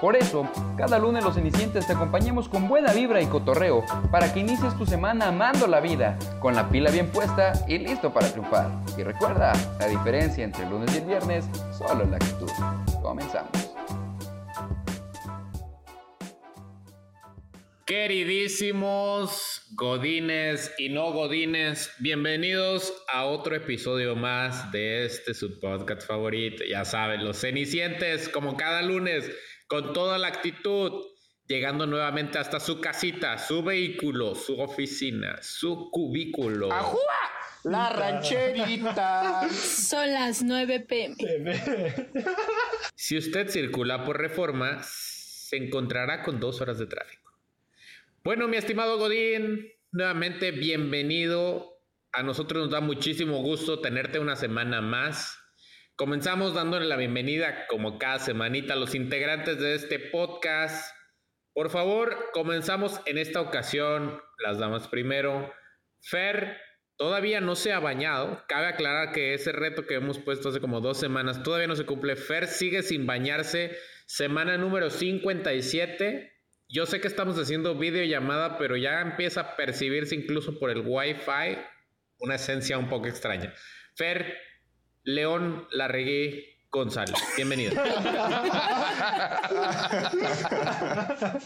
Por eso, cada lunes los cenicientes te acompañamos con buena vibra y cotorreo para que inicies tu semana amando la vida, con la pila bien puesta y listo para triunfar. Y recuerda, la diferencia entre el lunes y el viernes solo es la actitud. Comenzamos. Queridísimos Godines y no Godines, bienvenidos a otro episodio más de este su podcast favorito. Ya saben, los cenicientes, como cada lunes, con toda la actitud, llegando nuevamente hasta su casita, su vehículo, su oficina, su cubículo. La rancherita. Son las 9 pm. Si usted circula por reforma, se encontrará con dos horas de tráfico. Bueno, mi estimado Godín, nuevamente bienvenido. A nosotros nos da muchísimo gusto tenerte una semana más. Comenzamos dándole la bienvenida, como cada semanita, a los integrantes de este podcast. Por favor, comenzamos en esta ocasión, las damas primero. Fer todavía no se ha bañado. Cabe aclarar que ese reto que hemos puesto hace como dos semanas todavía no se cumple. Fer sigue sin bañarse. Semana número 57. Yo sé que estamos haciendo videollamada, pero ya empieza a percibirse incluso por el Wi-Fi una esencia un poco extraña. Fer, León Larregui González, bienvenido.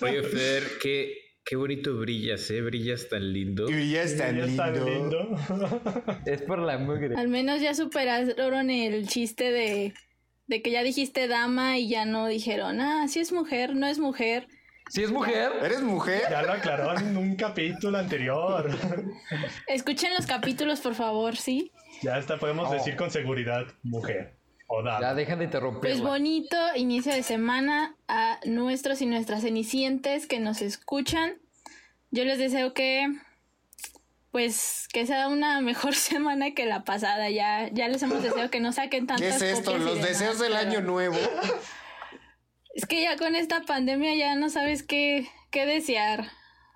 Oye, Fer, qué, qué bonito brillas, ¿eh? Brillas tan lindo. Y ya es tan Ya está lindo. lindo. Es por la mugre. Al menos ya superaron el chiste de, de que ya dijiste dama y ya no dijeron, ah, si es mujer, no es mujer. Si es mujer, ¿Eres mujer? Ya lo aclaró en un capítulo anterior. Escuchen los capítulos, por favor, ¿sí? Ya está, podemos Oh. decir con seguridad mujer. O ya dama. dejan de interrumpir. Pues bonito inicio de semana a nuestros y nuestras cenicientes que nos escuchan. Yo les deseo que pues que sea una mejor semana que la pasada. Ya, ya les hemos deseado que no saquen ¿Qué tantas es esto? copias Los deseos del pero año nuevo. Es que ya con esta pandemia ya no sabes qué, qué desear.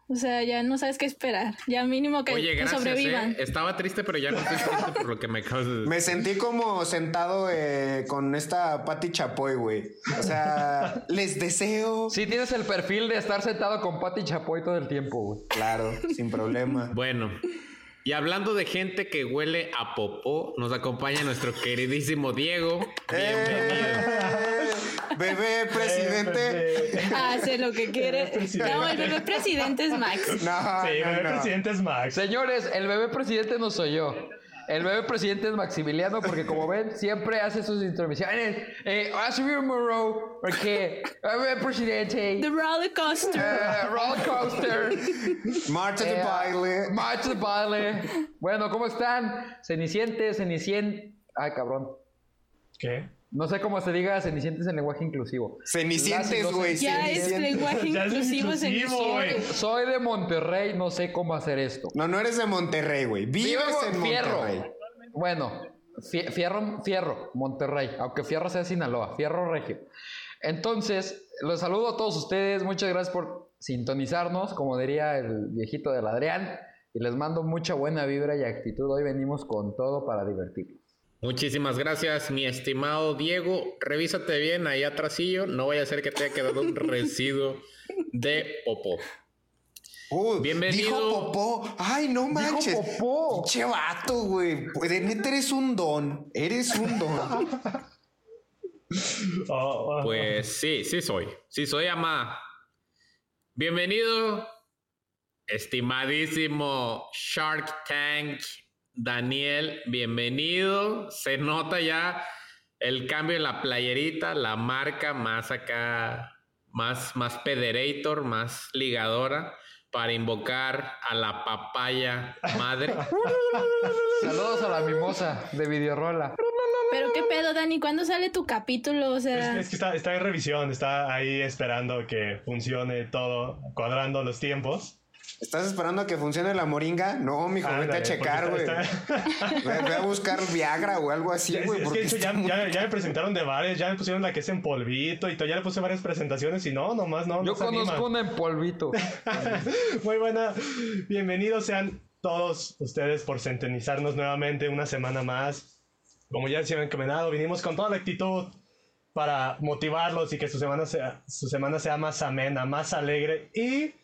O sea, ya no sabes qué esperar. Ya mínimo que, Oye, que gracias. sobrevivan. ¿eh? Estaba triste, pero ya no estoy triste por lo que me acabas de. Me sentí como sentado eh, con esta Patti Chapoy, güey. O sea, les deseo. Sí, tienes el perfil de estar sentado con Pati Chapoy todo el tiempo, güey. Claro, sin problema. Bueno, y hablando de gente que huele a popó, nos acompaña nuestro queridísimo Diego. Bienvenido. Eh, bebé presidente. Hace lo que quiere. No, el bebé presidente es Max. No, Sí, no, bebé no. presidente es Max. Señores, el bebé presidente no soy yo. El bebé presidente es Maximiliano porque como ven, siempre hace sus intromisiones. Eh, a subir porque el bebé presidente... The roller coaster. eh, roller coaster. Marcha de eh, baile. Marcha de baile. Bueno, ¿cómo están? Cenicientes, cenicien... Ay, cabrón. ¿Qué? No sé cómo se diga cenicientes en lenguaje inclusivo. Cenicientes, güey. Ya es lenguaje inclusivo, güey. Soy de Monterrey, no sé cómo hacer esto. No, no eres de Monterrey, güey. Vives Vivo en Fierro. Monterrey. Bueno, fie- Fierro, Fierro, Monterrey, aunque Fierro sea Sinaloa, Fierro Regio. Entonces, los saludo a todos ustedes, muchas gracias por sintonizarnos, como diría el viejito del Adrián, y les mando mucha buena vibra y actitud. Hoy venimos con todo para divertirnos. Muchísimas gracias, mi estimado Diego. Revísate bien ahí atrasillo. No vaya a ser que te haya quedado un residuo de popó. Uh, Bienvenido. Dijo popó. Ay, no manches. popó. Pinche vato, güey. De neta eres un don. Eres un don. Oh, oh, Pues sí, sí soy. Sí soy, ama. Bienvenido, estimadísimo Shark Tank Daniel. Bienvenido. Se nota ya el cambio en la playerita, la marca más acá, más, más pederator, más ligadora para invocar a la papaya madre. Saludos a la mimosa de Videorola. Pero qué pedo, Dani, ¿cuándo sale tu capítulo? O Es, sea, es que está, está en revisión, está ahí esperando que funcione todo, cuadrando los tiempos. ¿Estás esperando a que funcione la moringa? No, mijo, vete Ándale, a checar, güey. está- Ve, a buscar Viagra o algo así, Es, güey. es porque que de hecho está ya, muy- ya, ya me presentaron de varios, ya me pusieron la que es en polvito y todo, ya le puse varias presentaciones y no, nomás no. Yo no conozco animan. una en polvito. Muy buena. Bienvenidos sean todos ustedes por centenizarnos nuevamente una semana más. Como ya se han comentado, vinimos con toda la actitud para motivarlos y que su semana sea, su semana sea más amena, más alegre y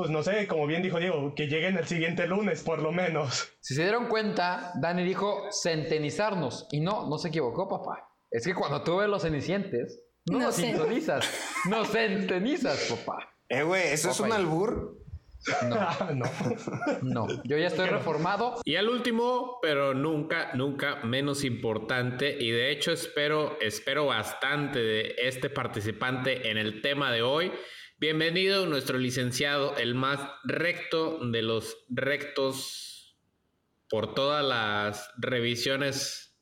pues no sé, como bien dijo Diego, que lleguen el siguiente lunes por lo menos. Si se dieron cuenta, Dani dijo centenizarnos. Y no, no se equivocó, papá. Es que cuando tú ves los cenicientes, no, No los sé. sintonizas, no centenizas, papá. Eh, güey, ¿eso es un albur? no. No, yo ya estoy reformado. Y al último, pero nunca, nunca menos importante, y de hecho espero, espero bastante de este participante en el tema de hoy. Bienvenido nuestro licenciado, el más recto de los rectos por todas las revisiones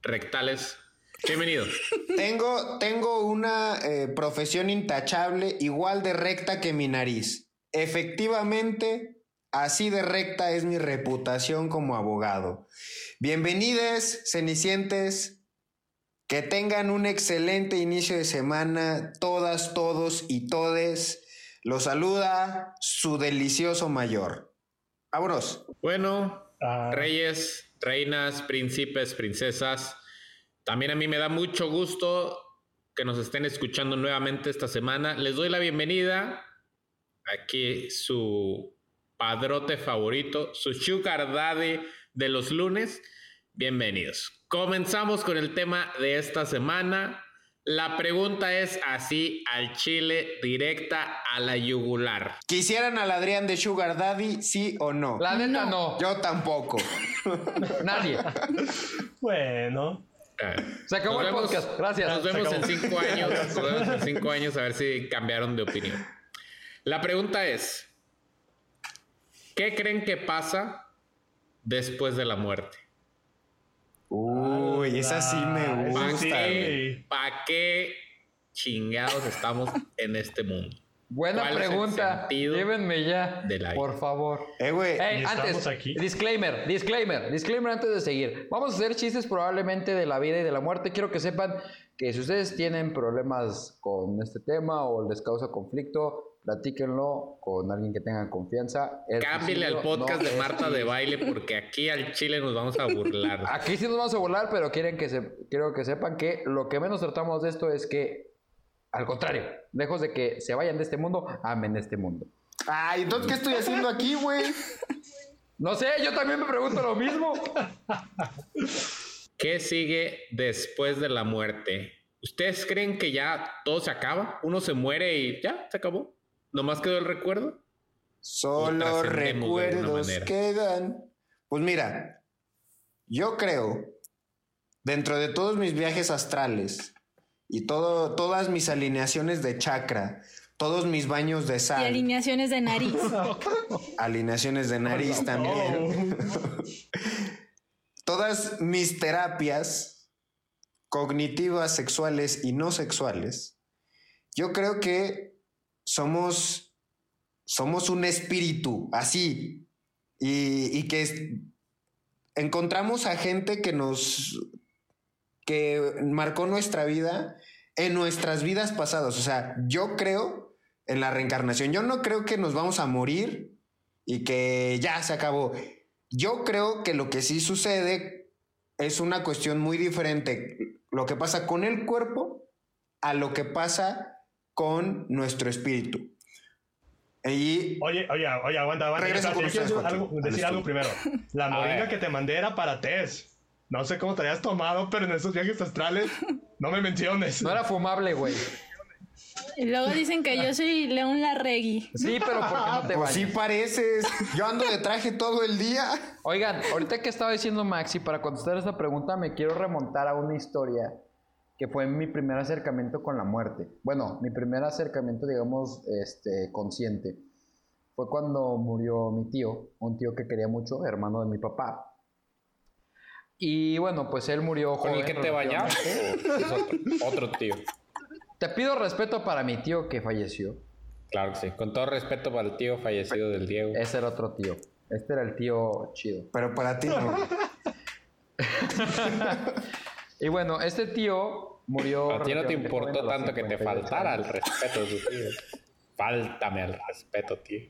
rectales. Bienvenido. Tengo, tengo una eh, profesión intachable, igual de recta que mi nariz. Efectivamente, así de recta es mi reputación como abogado. Bienvenides, cenicientes. Que tengan un excelente inicio de semana, todas, todos y todes. Los saluda su delicioso mayor. Vámonos. Bueno, Ah, Reyes, reinas, príncipes, princesas. También a mí me da mucho gusto que nos estén escuchando nuevamente esta semana. Les doy la bienvenida. Aquí su padrote favorito, su sugar daddy de los lunes. Bienvenidos. Comenzamos con el tema de esta semana. La pregunta es así al chile, directa a la yugular. ¿Quisieran al Adrián de Sugar Daddy, sí o no? La neta no, Yo tampoco. nadie. bueno. Ah, Se acabó nos el vemos- podcast, gracias. Nos vemos en cinco años. Nos vemos en cinco años a ver si cambiaron de opinión. La pregunta es: ¿Qué creen que pasa después de la muerte? Uy, esa sí me ¿Para gusta. güey. qué, chingados estamos en este mundo? Buena ¿Cuál es el pregunta. Llévenme ya, de la vida? por favor. Eh, güey. Ey, Y antes, estamos aquí. disclaimer, disclaimer, disclaimer antes de seguir. Vamos a hacer chistes probablemente de la vida y de la muerte. Quiero que sepan que si ustedes tienen problemas con este tema o les causa conflicto, platíquenlo con alguien que tenga confianza. El Cámbiale al podcast no de es Marta de baile porque aquí al chile nos vamos a burlar. Aquí sí nos vamos a volar, pero quieren que se, quiero que sepan que lo que menos tratamos de esto es que, al contrario, lejos de que se vayan de este mundo, amen este mundo. Ay, entonces, ¿qué estoy haciendo aquí, güey? No sé, yo también me pregunto lo mismo. ¿Qué sigue después de la muerte? ¿Ustedes creen que ya todo se acaba? ¿Uno se muere y ya se acabó? ¿Nomás quedó el recuerdo? Solo recuerdos quedan. Pues mira, yo creo, dentro de todos mis viajes astrales y todo, todas mis alineaciones de chakra, todos mis baños de Y sal, alineaciones de nariz. alineaciones de nariz también, todas mis terapias cognitivas, sexuales y no sexuales, yo creo que somos, somos un espíritu así y, y que encontramos a gente que nos, que marcó nuestra vida en nuestras vidas pasadas. O sea, yo creo en la reencarnación. Yo no creo que nos vamos a morir y que ya se acabó. Yo creo que lo que sí sucede es una cuestión muy diferente. Lo que pasa con el cuerpo a lo que pasa con nuestro espíritu. Y Oye, oye, oye, aguanta, aguanta. Regreso Yo con ustedes, algo- decir al algo primero. La moringa que te mandé era para test. No sé cómo te hayas tomado, pero en esos viajes astrales no me menciones. No era fumable, güey. Y luego dicen que yo soy León Larregui. Sí, pero ¿por qué no te pues sí pareces. Yo ando de traje todo el día. Oigan, ahorita que estaba diciendo Maxi, para contestar esta pregunta me quiero remontar a una historia que fue mi primer acercamiento con la muerte. Bueno, mi primer acercamiento, digamos, este, consciente. Fue cuando murió mi tío, un tío que quería mucho, hermano de mi papá. Y bueno, pues él murió ¿Con el joven, que te bañabas? relativamente. ¿O es otro, otro tío? Te pido respeto para mi tío que falleció. Claro que sí. Con todo respeto para el tío fallecido del Diego. Ese era otro tío. Este era el tío chido. Pero para ti no. Y bueno, este tío murió. A ti no te importó tanto que te 58 faltara el respeto de tu tío. Fáltame al respeto, tío.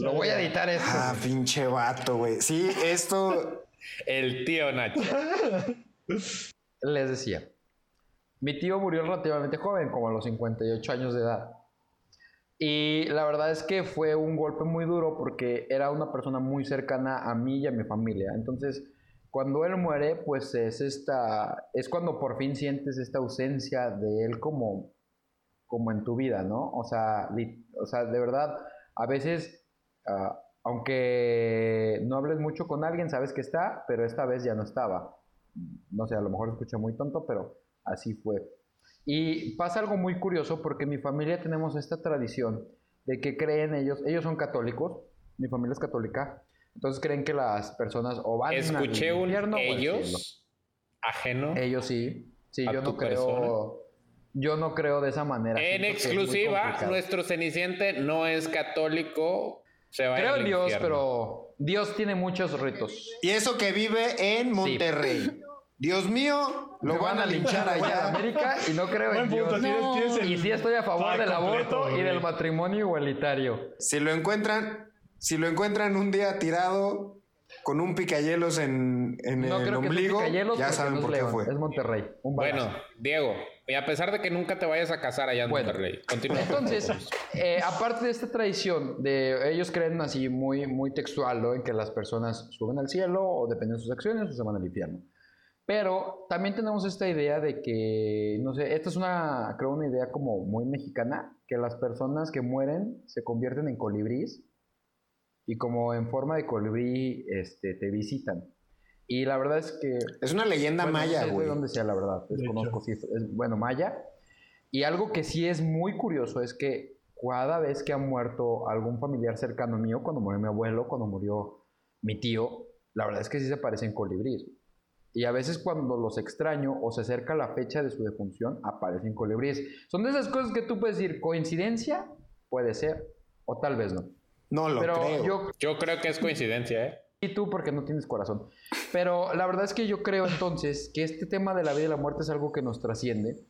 Lo voy a editar esto. Ah, pinche vato, güey. Sí, esto. El tío Nacho. Les decía. Mi tío murió relativamente joven, como a los 58 años de edad. Y la verdad es que fue un golpe muy duro porque era una persona muy cercana a mí y a mi familia. Entonces, cuando él muere, pues es esta, es cuando por fin sientes esta ausencia de él como, como en tu vida, ¿no? O sea, o sea de verdad, a veces, ah, aunque no hables mucho con alguien, sabes que está, pero esta vez ya no estaba. No sé, a lo mejor escucha muy tonto, pero así fue. Y pasa algo muy curioso porque en mi familia tenemos esta tradición de que creen ellos, ellos son católicos, mi familia es católica, entonces creen que las personas o van Escuché al un infierno ellos ajeno. Ellos sí, sí, ¿A yo no creo, persona? yo no creo de esa manera. En exclusiva, nuestro ceniciente no es católico. Se va a ir Creo en Dios, infierno. pero Dios tiene muchos ritos. Y eso que vive en Monterrey. Dios mío, lo van a linchar en allá. América y no creo Buen en punto, Dios. No. tienes Y sí estoy a favor del completo, aborto y del matrimonio igualitario. Si lo encuentran, si lo encuentran un día tirado con un picayelos en, en No el ombligo, ya saben por qué León, fue. Es Monterrey. Un Bueno. Diego, y a pesar de que nunca te vayas a casar allá en Bueno. Monterrey, continúa. Entonces, eh, aparte de esta tradición, de ellos creen así muy, muy textual, ¿no? En que las personas suben al cielo o dependen de sus acciones o se van al infierno. Pero también tenemos esta idea de que, no sé, esta es una, creo, una idea como muy mexicana, que las personas que mueren se convierten en colibrís y como en forma de colibrí este, te visitan. Y la verdad es que Es una leyenda bueno, no maya, sé de güey. dónde sea, la verdad. De Desconozco si es, es- bueno, maya. Y algo que sí es muy curioso es que cada vez que ha muerto algún familiar cercano mío, cuando murió mi abuelo, cuando murió mi tío, la verdad es que sí se parecen colibríes. Y a veces cuando los extraño o se acerca la fecha de su defunción, aparecen colibríes. Son de esas cosas que tú puedes decir, coincidencia, puede ser, o tal vez no. No lo Pero creo. yo Yo creo que es coincidencia, ¿eh? y tú porque no tienes corazón. Pero la verdad es que yo creo entonces que este tema de la vida y la muerte es algo que nos trasciende.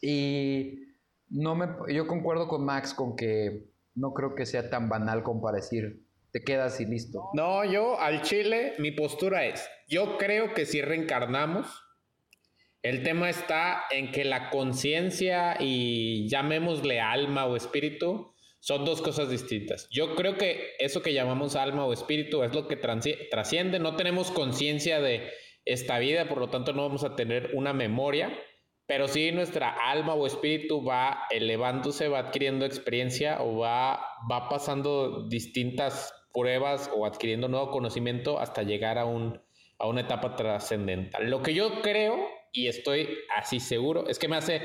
Y no me, yo concuerdo con Max con que no creo que sea tan banal como para decir, te quedas y listo. No, yo al Chile, mi postura es, yo creo que si reencarnamos, el tema está en que la conciencia y llamémosle alma o espíritu son dos cosas distintas. Yo creo que eso que llamamos alma o espíritu es lo que trasciende, no tenemos conciencia de esta vida, por lo tanto no vamos a tener una memoria, pero sí nuestra alma o espíritu va elevándose, va adquiriendo experiencia o va, va pasando distintas pruebas o adquiriendo nuevo conocimiento hasta llegar a, un, a una etapa trascendental. Lo que yo creo, y estoy así seguro, es que me hace,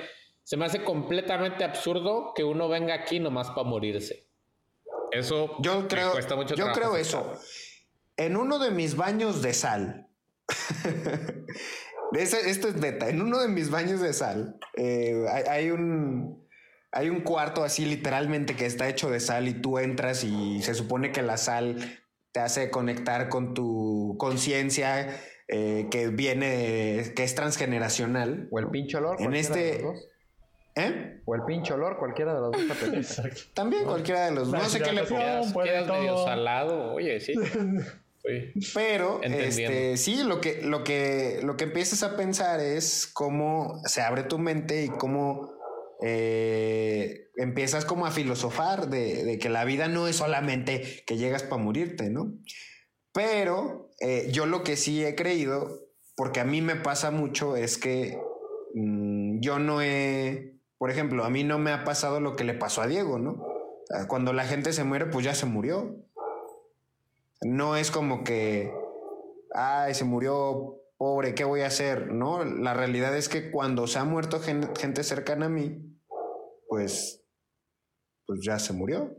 se me hace completamente absurdo que uno venga aquí nomás para morirse. Eso Yo me creo, cuesta mucho yo creo aceptar. eso. En uno de mis baños de sal, esto es neta, en uno de mis baños de sal eh, hay, hay un hay un cuarto así literalmente que está hecho de sal y tú entras y se supone que la sal te hace conectar con tu conciencia eh, que viene, que es transgeneracional. O el pinche olor, En este- los dos. ¿Eh? O el pinche olor, cualquiera de los dos. está. Exacto. También cualquiera de los La No sé qué le pongas. Quedas, medio salado, oye, sí. Sí. Pero este, sí, lo que, lo, que, lo que empiezas a pensar es cómo se abre tu mente y cómo eh, empiezas como a filosofar de, de que la vida no es solamente que llegas para morirte, ¿no? Pero eh, yo lo que sí he creído, porque a mí me pasa mucho, es que mm, yo no he, por ejemplo, a mí no me ha pasado lo que le pasó a Diego, ¿no? Cuando la gente se muere, pues ya se murió. No es como que, ay, se murió, pobre, ¿qué voy a hacer? No, la realidad es que cuando se ha muerto gen- gente cercana a mí, pues, pues ya se murió.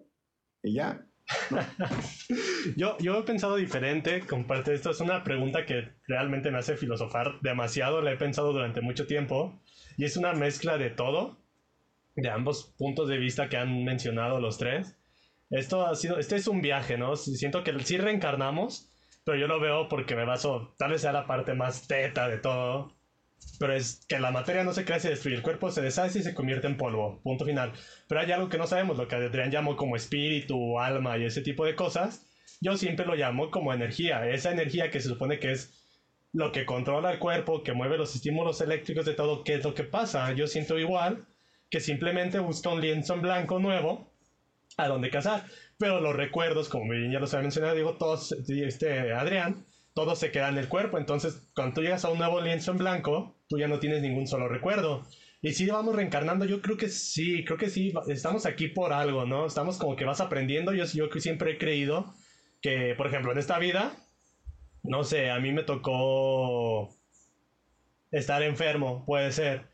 Y ya. Yo, yo he pensado diferente con parte de esto. Es una pregunta que realmente me hace filosofar demasiado. La he pensado durante mucho tiempo. Y es una mezcla de todo. De ambos puntos de vista que han mencionado los tres. Esto ha sido, este es un viaje, ¿no? Siento que sí reencarnamos, pero yo lo veo porque me baso, tal vez sea la parte más teta de todo, pero es que la materia no se crea, se destruye, el cuerpo se deshace y se convierte en polvo, punto final. Pero hay algo que no sabemos, lo que Adrián llamó como espíritu, alma y ese tipo de cosas, yo siempre lo llamo como energía, esa energía que se supone que es lo que controla el cuerpo, que mueve los estímulos eléctricos de todo, ¿qué es lo que pasa? Yo siento igual que simplemente busca un lienzo en blanco nuevo a donde cazar. Pero los recuerdos, como bien ya los había mencionado, digo, todos, este, Adrián, todo se queda en el cuerpo. Entonces, cuando tú llegas a un nuevo lienzo en blanco, tú ya no tienes ningún solo recuerdo. Y si vamos reencarnando, yo creo que sí, creo que sí, estamos aquí por algo, ¿no? Estamos como que vas aprendiendo. Yo, yo siempre he creído que, por ejemplo, en esta vida, no sé, a mí me tocó estar enfermo, puede ser.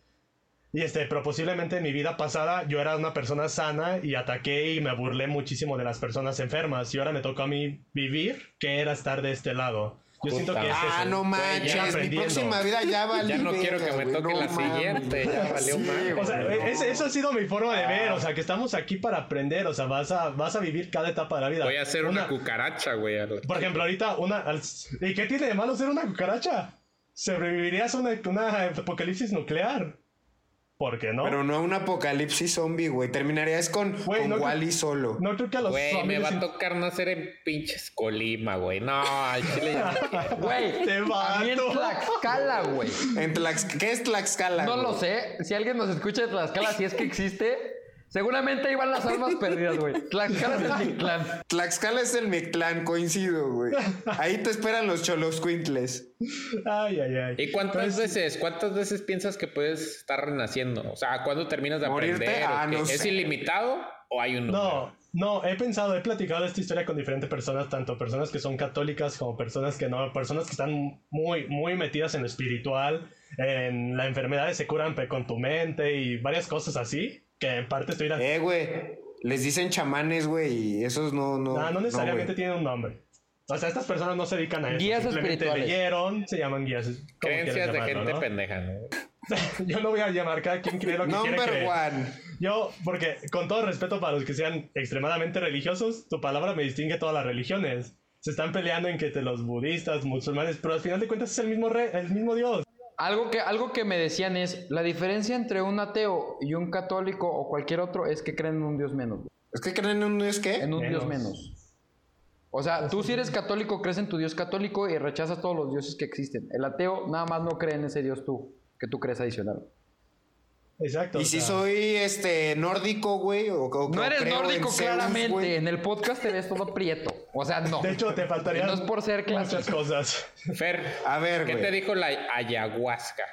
Y este, pero posiblemente en mi vida pasada yo era una persona sana y ataqué y me burlé muchísimo de las personas enfermas. Y ahora me toca a mí vivir, que era estar de este lado. Yo siento que es Ah, eso. no manches, mi próxima vida ya valió. Ya no quiero que me toque no la mames. siguiente. Ya valió Sí, madre. O sea, no es- eso ha sido mi forma de ver, o sea, que estamos aquí para aprender, o sea, vas a, vas a vivir cada etapa de la vida. Voy a hacer una, cucaracha, güey. Por ejemplo, ahorita una... al- ¿Y qué tiene de malo ser una cucaracha? Sobrevivirías a una, una apocalipsis nuclear. ¿Por qué no? Pero no un apocalipsis zombie, güey. Terminarías con, Güey, con no creo- Wally solo. no creo que a los Güey, me zombies va a tocar nacer en pinches Colima, güey. No, al chile ya- Güey, Te a mí en. Tlaxcala, güey. En Tlax- ¿Qué es Tlaxcala? No güey? lo sé. Si alguien nos escucha de Tlaxcala, si es que existe, seguramente ahí van las almas perdidas, güey. Tlaxcala es el clan. Tlaxcala es el Mictlán, coincido, güey. Ahí te esperan los cholos quintles. Ay, ay, ay. ¿Y cuántas Entonces, veces, cuántas veces piensas que puedes estar renaciendo? O sea, ¿cuándo terminas de ¿Morirte? aprender? ¿O Ah, no ¿Es sé. ilimitado o hay un número? No, no, he pensado, he platicado esta historia con diferentes personas, tanto personas que son católicas como personas que no, personas que están muy, muy metidas en lo espiritual, en las enfermedades se curan con tu mente y varias cosas así, que en parte estoy... Eh, güey. Les dicen chamanes, güey, y esos no, no. no, no necesariamente tienen un nombre. O sea, estas personas no se dedican a eso. Guías simplemente espirituales. leyeron, se llaman guías. Creencias de gente ¿no? pendeja, ¿no? Yo no voy a llamar cada quien cree lo que quiere Number creer. one. Yo, porque con todo respeto para los que sean extremadamente religiosos, tu palabra me distingue todas las religiones. Se están peleando en que te los budistas, musulmanes, pero al final de cuentas es el mismo re- el mismo Dios. Algo que, algo que me decían es, la diferencia entre un ateo y un católico o cualquier otro es que creen en un Dios menos. ¿Es que creen en un Dios qué? En un Menos. Dios menos. O sea, tú si eres católico, crees en tu Dios católico y rechazas todos los dioses que existen. El ateo nada más no cree en ese Dios tú, que tú crees adicional. Exacto. Y si sea, soy este nórdico, güey, o, o- No eres en nórdico Zeus, claramente, en el podcast te ves todo prieto. O sea, no. De hecho, te faltarían No es por ser muchas clásico. cosas. Fer, A ver, ¿qué te dijo la ayahuasca?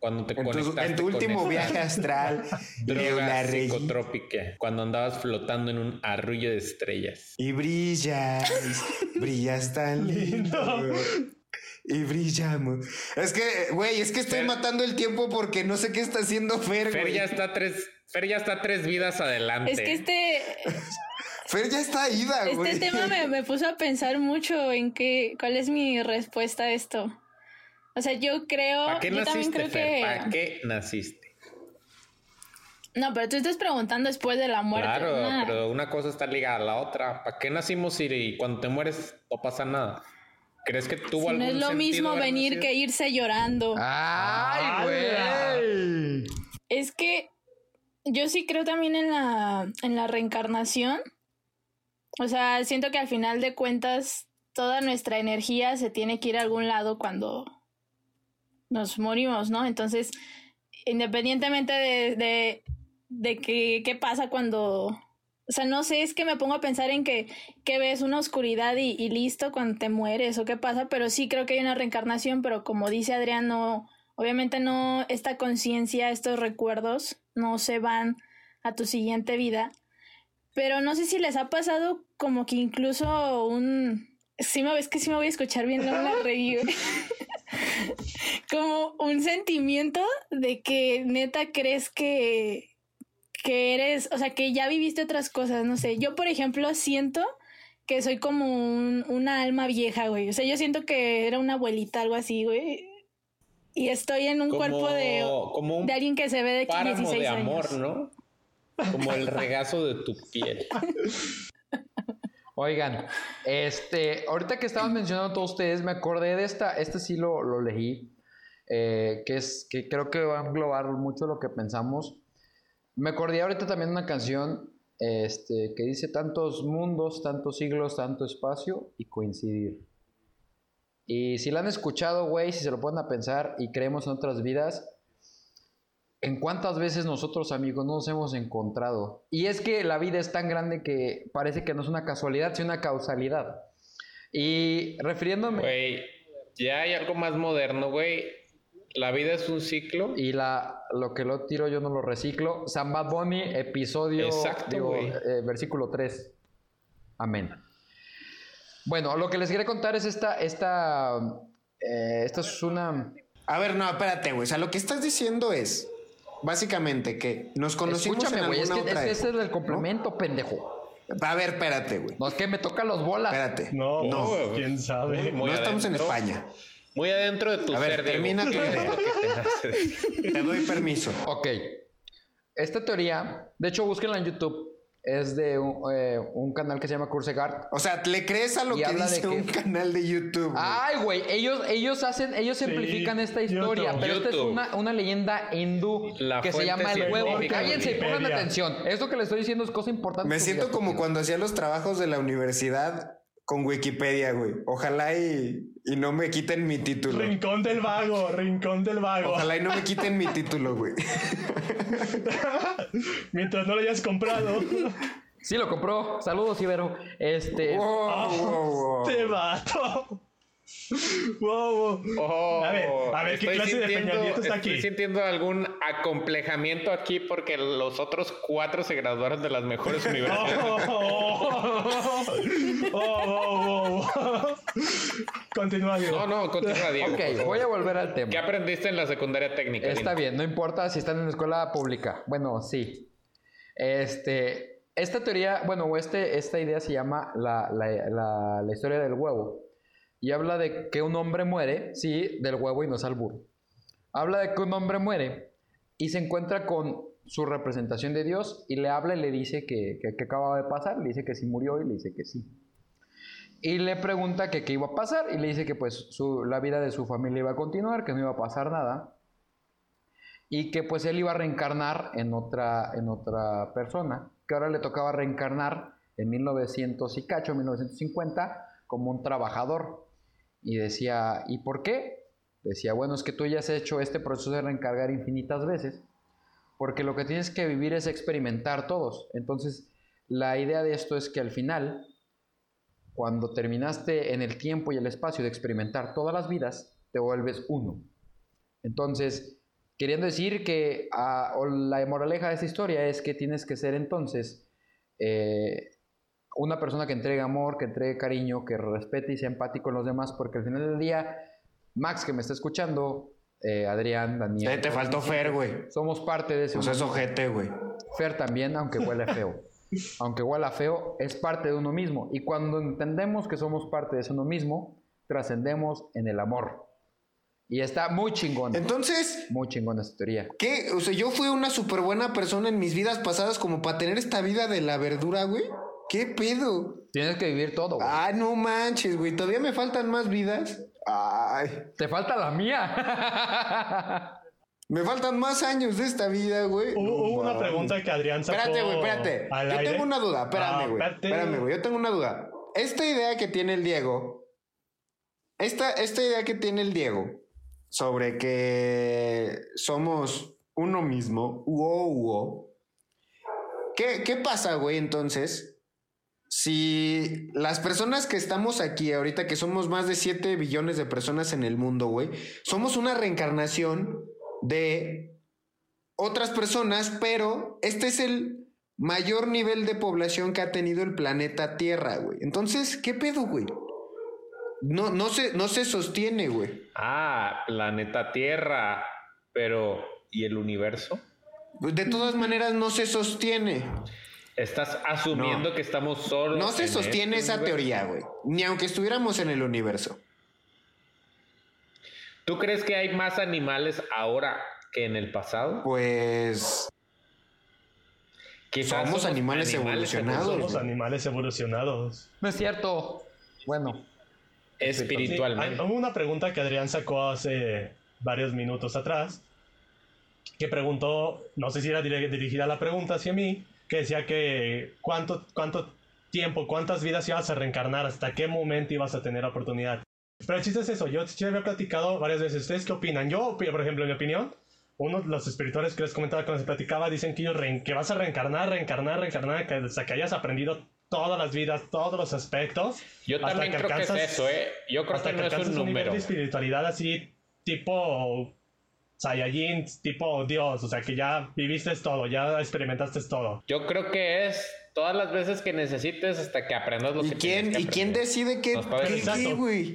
Cuando te En tu, en tu último viaje astral, de droga rey. psicotrópica, cuando andabas flotando en un arrullo de estrellas. Y brillas, brillas tan lindo. Y brillamos. Es que, güey, es que estoy Fer- matando el tiempo porque no sé qué está haciendo Fer, Fer güey. ya está tres, Fer ya está tres vidas adelante. Es que este, Fer ya está ida, güey. este tema me, me puso a pensar mucho en qué, cuál es mi respuesta a esto. O sea, yo creo, ¿Para qué yo también naciste, creo Fer? que... ¿Para qué naciste? No, pero tú estás preguntando después de la muerte. Claro, pero una cosa está ligada a la otra. ¿Para qué nacimos y cuando te mueres no pasa nada? ¿Crees que tuvo Si algún no es lo mismo venir nacido? que irse llorando. ¡Ay, güey! Es que yo sí creo también en la, en la reencarnación. O sea, siento que al final de cuentas toda nuestra energía se tiene que ir a algún lado cuando nos morimos, ¿no? Entonces, independientemente de, de, de qué pasa cuando... O sea, no sé, es que me pongo a pensar en que, que ves una oscuridad y, y listo cuando te mueres o qué pasa, pero sí creo que hay una reencarnación, pero como dice Adrián, no, obviamente no, esta conciencia, estos recuerdos no se van a tu siguiente vida, pero no sé si les ha pasado como que incluso un... Sí me ves que sí me voy a escuchar me reí, güey. como un sentimiento de que neta crees que que eres, o sea, que ya viviste otras cosas, no sé. Yo, por ejemplo, siento que soy como un- una alma vieja, güey. O sea, yo siento que era una abuelita, algo así, güey. y estoy en un cuerpo de, como un de alguien que se ve de páramo 16 de años. amor, ¿no? Como el regazo de tu piel. Oigan, este, ahorita que estaban mencionando todos ustedes, me acordé de esta, este sí lo, lo leí, eh, que es, que creo que va a englobar mucho lo que pensamos. Me acordé ahorita también una canción, este, que dice tantos mundos, tantos siglos, tanto espacio y coincidir. Y si la han escuchado, güey, si se lo ponen a pensar y creemos en otras vidas, ¿en cuántas veces nosotros, amigos, no nos hemos encontrado? Y es que la vida es tan grande que parece que no es una casualidad, sino una causalidad. Y refiriéndome... Güey, ya hay algo más moderno, güey. La vida es un ciclo. Y la, lo que lo tiro yo no lo reciclo. San Bad Bunny, episodio, Exacto, digo, eh, versículo 3. Amén. Bueno, lo que les quería contar es esta, esta, eh, esta es una... A ver, no, espérate, güey. O sea, lo que estás diciendo es básicamente que nos conocimos Escúchame, en güey, es alguna que otra ese es el complemento, pendejo. ¿no? A ver, espérate, güey. No, es que me tocan los bolas. Espérate. No, no, quién sabe. Muy no estamos en. España. Muy adentro de tu A ver, ser, Diego. termina tu ¿Qué es idea. te doy permiso. Ok. Esta teoría, de hecho, búsquenla en YouTube. Es de un, eh, un canal que se llama Cursegard. O sea, ¿le crees a lo Y que dice que- un canal de YouTube? güey? Ay, güey, ellos, ellos hacen, ellos Sí, simplifican esta historia, YouTube. pero esta es una, una leyenda hindú La que se llama el huevo. Cállense y pongan atención. Esto que les estoy diciendo es cosa importante. Me siento como cuando hacía los trabajos de la universidad con Wikipedia, güey. Ojalá y, y no me quiten mi título. Rincón del vago, rincón del vago. Ojalá y no me quiten mi título, güey. Mientras no lo hayas comprado. Sí, lo compró. Saludos, Ibero. Este. Wow, wow, wow. Te mato. Wow, wow. Oh, A ver, a ver, ¿qué estoy clase de Peña sintiendo- Nieto está Estoy aquí? sintiendo algún acomplejamiento aquí porque los otros cuatro se graduaron de las mejores universidades. Oh, oh, oh, oh. Continúa, Diego. No, no, continúa, Diego. Ok, voy a volver al tema. ¿Qué aprendiste en la secundaria técnica? Está Dino? bien, no importa si están en una escuela pública. Bueno, sí. Este, esta teoría, bueno, o este, esta idea se llama la, la- la- la historia del huevo. Y habla de que un hombre muere, sí, del huevo y no es albur. Habla de que un hombre muere y se encuentra con su representación de Dios y le habla y le dice que, que, que acaba de pasar. Le dice que sí murió y le dice que sí. Y le pregunta que qué iba a pasar y le dice que pues la vida de su familia iba a continuar, que no iba a pasar nada y que pues él iba a reencarnar en otra, en otra persona, que ahora le tocaba reencarnar en 1900 y cacho, 1950, como un trabajador. Y decía, ¿y por qué? Decía, bueno, es que tú ya has hecho este proceso de reencargar infinitas veces, porque lo que tienes que vivir es experimentar todos. Entonces, la idea de esto es que al final, cuando terminaste en el tiempo y el espacio de experimentar todas las vidas, te vuelves uno. Entonces, queriendo decir que ah, o la moraleja de esta historia es que tienes que ser entonces eh, una persona que entregue amor, que entregue cariño, que respete y sea empático en los demás, porque al final del día, Max que me está escuchando, eh, Adrián, Daniel, Te, te faltó Fer, güey. somos parte de ese Pues es ojete, güey. Fer también, aunque huele feo. aunque huela feo, es parte de uno mismo. Y cuando entendemos que somos parte de uno mismo, trascendemos en el amor. Y está muy chingón. Entonces, Muy chingón esta teoría. ¿qué? O sea, yo fui una súper buena persona en mis vidas pasadas como para tener esta vida de la verdura, güey. ¿Qué pedo? Tienes que vivir todo. güey. Ah, no manches, güey. ¿Todavía me faltan más vidas? Ay. Te falta la mía. Me faltan más años de esta vida, güey. Hubo, No una pregunta que Adrián sacó Espérate, güey, espérate. al Yo aire. tengo una duda, espérame, Ah, güey. espérate. espérame, güey. Yo tengo una duda. Esta idea que tiene el Diego. Esta, esta idea que tiene el Diego sobre que somos uno mismo, uo, uo. ¿Qué, qué pasa, güey, entonces? Si las personas que estamos aquí ahorita, que somos más de 7 billones de personas en el mundo, güey, somos una reencarnación de otras personas, pero este es el mayor nivel de población que ha tenido el planeta Tierra, güey. Entonces, ¿qué pedo, güey? No, no, se, no se sostiene, güey. Ah, planeta Tierra. Pero, ¿y el universo? De todas maneras, no se sostiene. Estás asumiendo No. que estamos solos. No se en sostiene este esa universo? teoría, güey. Ni aunque estuviéramos en el universo. ¿Tú crees que hay más animales ahora que en el pasado? Pues Quizás somos animales evolucionados. Somos animales evolucionados. No es cierto. Bueno, Espiritualmente. Sí, hay- hubo una pregunta que Adrián sacó hace varios minutos atrás, que preguntó, no sé si era dirigida la pregunta hacia mí, que decía que cuánto, cuánto tiempo, cuántas vidas ibas a reencarnar, hasta qué momento ibas a tener oportunidad. Pero el chiste es eso, yo ya había platicado varias veces, ¿ustedes qué opinan? Yo, por ejemplo, en mi opinión, uno de los espirituales que les comentaba cuando se platicaba dicen que, ellos reen- que vas a reencarnar, reencarnar, reencarnar, que hasta que hayas aprendido todas las vidas, todos los aspectos. Yo hasta también creo que es alcanzas- eso, ¿eh? Yo creo hasta que no es alcanzas un nivel de espiritualidad así, tipo Saiyajin, tipo Dios, o sea que ya viviste todo, ya experimentaste todo. Yo creo que es todas las veces que necesites hasta que aprendas lo ¿y que quién, tienes que ¿y quién decide qué,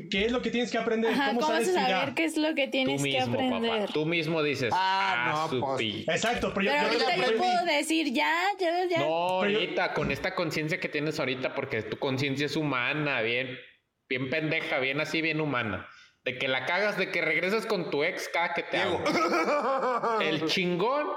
qué, es lo que tienes que aprender? Ajá, ¿Cómo, ¿cómo vas sabes que saber qué es lo que Tú tienes que mismo, aprender? papá. Tú mismo dices. Ah, no, su pues. pi". Exacto, pero, yo- Pero yo, ahorita yo- yo puedo decir ya, ya, ya. No, Pero yo- ahorita, con esta conciencia que tienes ahorita, porque tu conciencia es humana, bien, bien pendeja, bien así, bien humana. De que la cagas, de que regresas con tu ex cada que te habla. El chingón,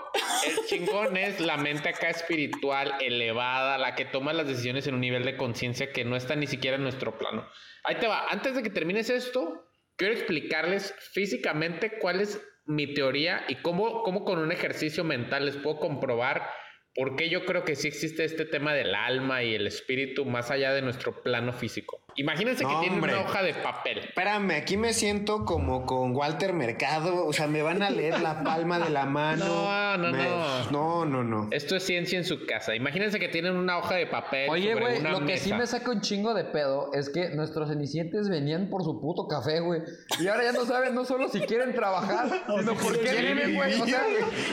el chingón es la mente acá espiritual, elevada, la que toma las decisiones en un nivel de conciencia que no está ni siquiera en nuestro plano. Ahí te va. Antes de que termines esto, quiero explicarles físicamente cuál es mi teoría y cómo, cómo con un ejercicio mental les puedo comprobar por qué yo creo que sí existe este tema del alma y el espíritu más allá de nuestro plano físico. Imagínense que No, tienen hombre. una hoja de papel. Espérame, aquí me siento como con Walter Mercado. O sea, me van a leer la palma de la mano. No, no, Me- no. No, no, no. Esto es ciencia en su casa. Imagínense que tienen una hoja de papel. Oye, güey, lo que sí me saca un chingo de pedo es que nuestros cenicientes venían por su puto café, güey. Y ahora ya no saben no solo si quieren trabajar, sino si por qué viven, güey. O sea,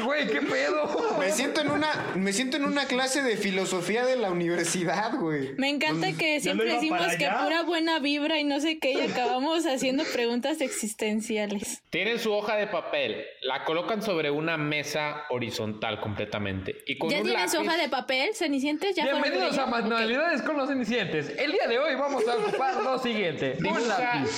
güey, ¿qué pedo? Me siento en una, me siento en una clase de filosofía de la universidad, güey. Me encanta que siempre decimos que. Pura buena vibra y no sé qué, y acabamos haciendo preguntas existenciales. Tienen su hoja de papel, la colocan sobre una mesa horizontal completamente. Y con ¿Ya un tienes lápiz- hoja de papel, Cenicientes? ¿Ya Bienvenidos a. Manualidades con los Cenicientes. El día de hoy vamos a ocupar lo siguiente.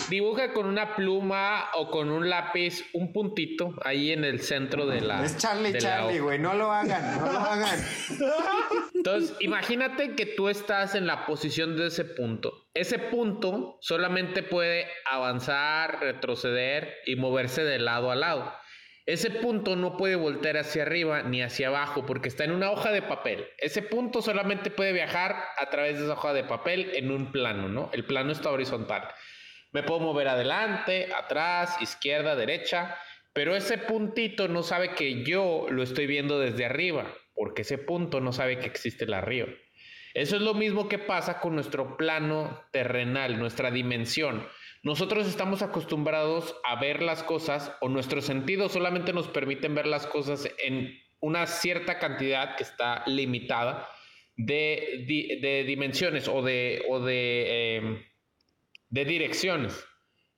Dibuja, con una pluma o con un lápiz un puntito ahí en el centro de la. Es Charlie de Charlie, güey. No lo hagan, no lo hagan. Entonces, imagínate que tú estás en la posición de ese punto. Ese punto solamente puede avanzar, retroceder y moverse de lado a lado. Ese punto no puede voltear hacia arriba ni hacia abajo porque está en una hoja de papel. Ese punto solamente puede viajar a través de esa hoja de papel en un plano, ¿no? El plano está horizontal. Me puedo mover adelante, atrás, izquierda, derecha, pero ese puntito no sabe que yo lo estoy viendo desde arriba, porque ese punto no sabe que existe el arriba. Eso es lo mismo que pasa con nuestro plano terrenal, nuestra dimensión. Nosotros estamos acostumbrados a ver las cosas o nuestros sentidos solamente nos permiten ver las cosas en una cierta cantidad que está limitada de, di- de dimensiones o de, o de, em, de direcciones.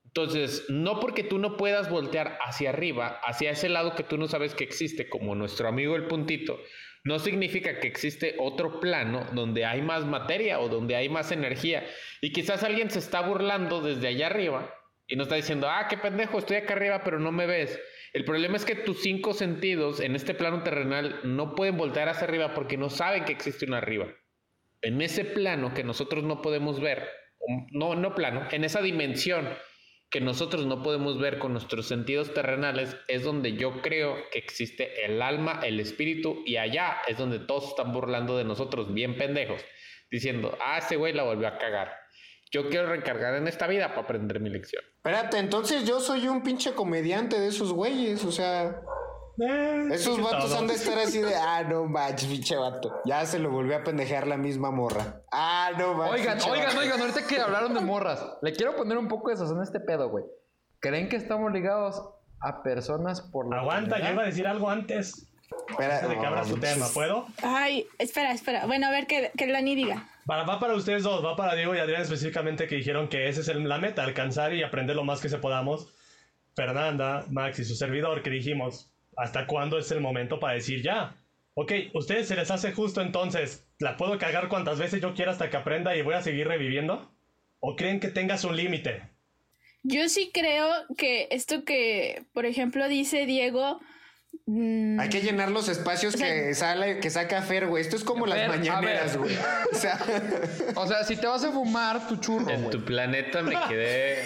Entonces, no porque tú no puedas voltear hacia arriba, hacia ese lado que tú no sabes que existe, como nuestro amigo el puntito, no significa que existe otro plano donde hay más materia o donde hay más energía. Y quizás alguien se está burlando desde allá arriba y nos está diciendo, ah, qué pendejo, estoy acá arriba, pero no me ves. El problema es que tus cinco sentidos en este plano terrenal no pueden voltear hacia arriba porque no saben que existe un arriba. En ese plano que nosotros no podemos ver, no, no plano, en esa dimensión que nosotros no podemos ver con nuestros sentidos terrenales, es donde yo creo que existe el alma, el espíritu, y allá es donde todos están burlando de nosotros, bien pendejos, diciendo, ah, ese güey la volvió a cagar. Yo quiero reencargar en esta vida para aprender mi lección. Espérate, entonces yo soy un pinche comediante de esos güeyes, o sea. Eh, Esos ¿qué vatos todo? han de estar así de, ah, no manches, pinche vato. Ya se lo volvió a pendejear la misma morra. Ah, no manches. Oigan, oigan, vato. oigan, ahorita que hablaron de morras, le quiero poner un poco de sazón a este pedo, güey. ¿Creen que estamos ligados a personas por la Aguanta, yo iba a decir algo antes. Espera, Antes de que tema, ¿puedo? Ay, espera, espera. Bueno, a ver que, que Lani diga. Va, va para ustedes dos, va para Diego y Adrián específicamente que dijeron que esa es el- la meta, alcanzar y aprender lo más que se podamos. Fernanda, Max y su servidor que dijimos, ¿hasta cuándo es el momento para decir ya? Ok, ¿ustedes se les hace justo entonces? ¿La puedo cargar cuantas veces yo quiera hasta que aprenda y voy a seguir reviviendo? ¿O creen que tengas un límite? Yo sí creo que esto que, por ejemplo, dice Diego. Mm, Hay que llenar los espacios O sea- que sale, que saca Fer, güey. Esto es como las Fer, mañaneras, güey. O sea, O sea, si te vas a fumar tu churro, En tu planeta me quedé.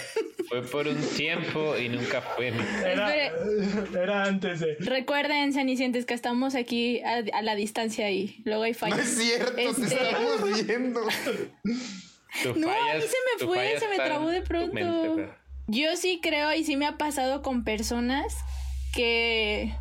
Fue por un tiempo y nunca fue. Era, era antes de. Recuerden, Cenicientes, que estamos aquí a, a la distancia y luego hay no fallas. es cierto, te Este- estamos viendo. No, a mí se me fue, se me trabó de pronto. mente. Yo sí creo y sí me ha pasado con personas que